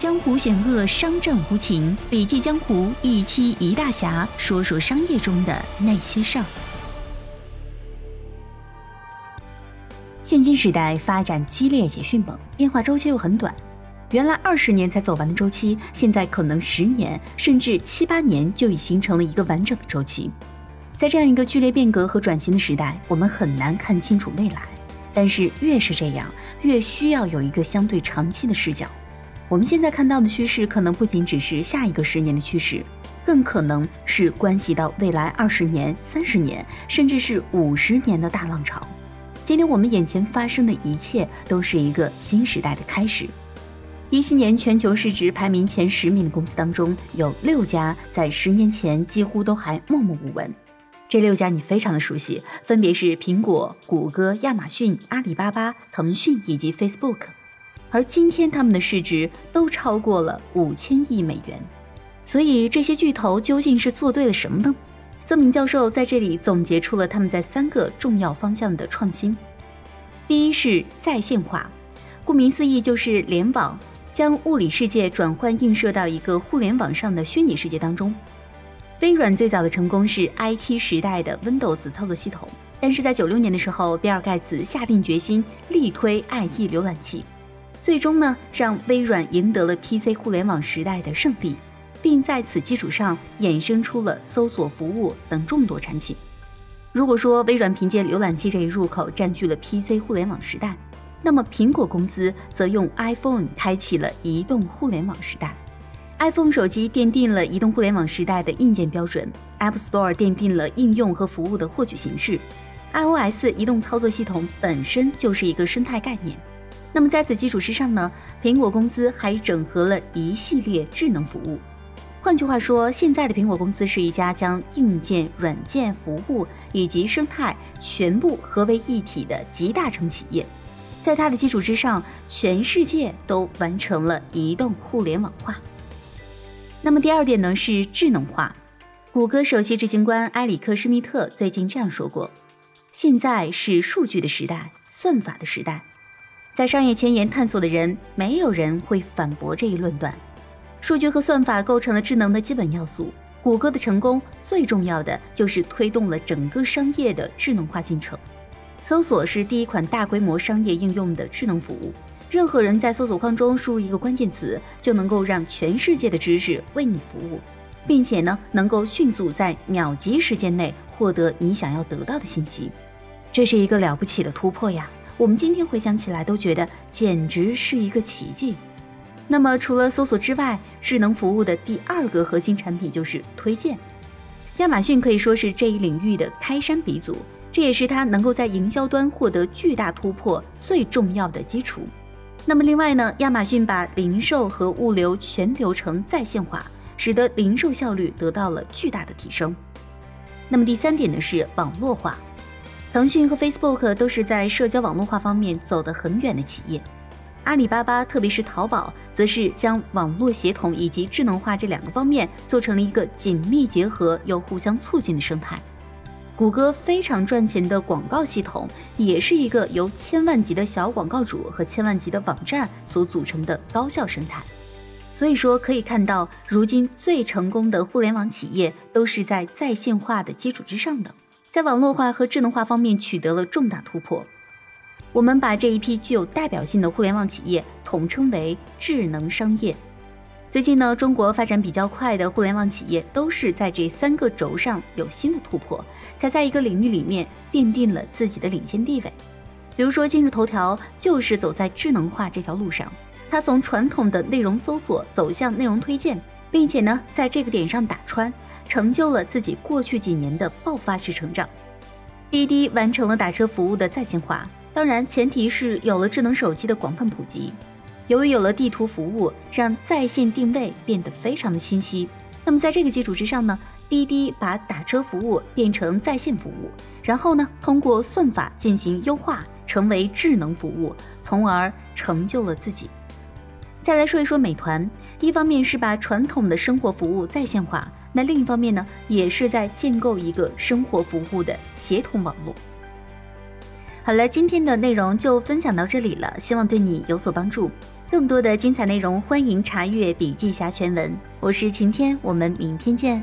江湖险恶，商战无情。笔记江湖一期一大侠，说说商业中的那些事儿。现今时代发展激烈且迅猛，变化周期又很短。原来二十年才走完的周期，现在可能十年甚至七八年就已形成了一个完整的周期。在这样一个剧烈变革和转型的时代，我们很难看清楚未来。但是越是这样，越需要有一个相对长期的视角。我们现在看到的趋势，可能不仅只是下一个十年的趋势，更可能是关系到未来二十年、三十年，甚至是五十年的大浪潮。今天我们眼前发生的一切，都是一个新时代的开始。一七年全球市值排名前十名的公司当中，有六家在十年前几乎都还默默无闻。这六家你非常的熟悉，分别是苹果、谷歌、亚马逊、阿里巴巴、腾讯以及 Facebook。而今天，他们的市值都超过了五千亿美元。所以，这些巨头究竟是做对了什么呢？曾明教授在这里总结出了他们在三个重要方向的创新。第一是在线化，顾名思义就是联网，将物理世界转换映射到一个互联网上的虚拟世界当中。微软最早的成功是 IT 时代的 Windows 操作系统，但是在九六年的时候，比尔盖茨下定决心力推 IE 浏览器。最终呢，让微软赢得了 PC 互联网时代的胜利，并在此基础上衍生出了搜索服务等众多产品。如果说微软凭借浏览器这一入口占据了 PC 互联网时代，那么苹果公司则用 iPhone 开启了移动互联网时代。iPhone 手机奠定了移动互联网时代的硬件标准，App Store 奠定了应用和服务的获取形式，iOS 移动操作系统本身就是一个生态概念。那么在此基础之上呢，苹果公司还整合了一系列智能服务。换句话说，现在的苹果公司是一家将硬件、软件、服务以及生态全部合为一体的集大成企业。在它的基础之上，全世界都完成了移动互联网化。那么第二点呢是智能化。谷歌首席执行官埃里克·施密特最近这样说过：“现在是数据的时代，算法的时代。”在商业前沿探索的人，没有人会反驳这一论断。数据和算法构成了智能的基本要素。谷歌的成功最重要的就是推动了整个商业的智能化进程。搜索是第一款大规模商业应用的智能服务。任何人在搜索框中输入一个关键词，就能够让全世界的知识为你服务，并且呢，能够迅速在秒级时间内获得你想要得到的信息。这是一个了不起的突破呀！我们今天回想起来都觉得简直是一个奇迹。那么，除了搜索之外，智能服务的第二个核心产品就是推荐。亚马逊可以说是这一领域的开山鼻祖，这也是它能够在营销端获得巨大突破最重要的基础。那么，另外呢，亚马逊把零售和物流全流程在线化，使得零售效率得到了巨大的提升。那么，第三点呢是网络化。腾讯和 Facebook 都是在社交网络化方面走得很远的企业，阿里巴巴，特别是淘宝，则是将网络协同以及智能化这两个方面做成了一个紧密结合又互相促进的生态。谷歌非常赚钱的广告系统，也是一个由千万级的小广告主和千万级的网站所组成的高效生态。所以说，可以看到，如今最成功的互联网企业都是在在线化的基础之上的。在网络化和智能化方面取得了重大突破。我们把这一批具有代表性的互联网企业统称为智能商业。最近呢，中国发展比较快的互联网企业都是在这三个轴上有新的突破，才在一个领域里面奠定了自己的领先地位。比如说，今日头条就是走在智能化这条路上，它从传统的内容搜索走向内容推荐，并且呢，在这个点上打穿。成就了自己过去几年的爆发式成长。滴滴完成了打车服务的在线化，当然前提是有了智能手机的广泛普及。由于有了地图服务，让在线定位变得非常的清晰。那么在这个基础之上呢，滴滴把打车服务变成在线服务，然后呢，通过算法进行优化，成为智能服务，从而成就了自己。再来说一说美团，一方面是把传统的生活服务在线化。那另一方面呢，也是在建构一个生活服务的协同网络。好了，今天的内容就分享到这里了，希望对你有所帮助。更多的精彩内容，欢迎查阅笔记侠全文。我是晴天，我们明天见。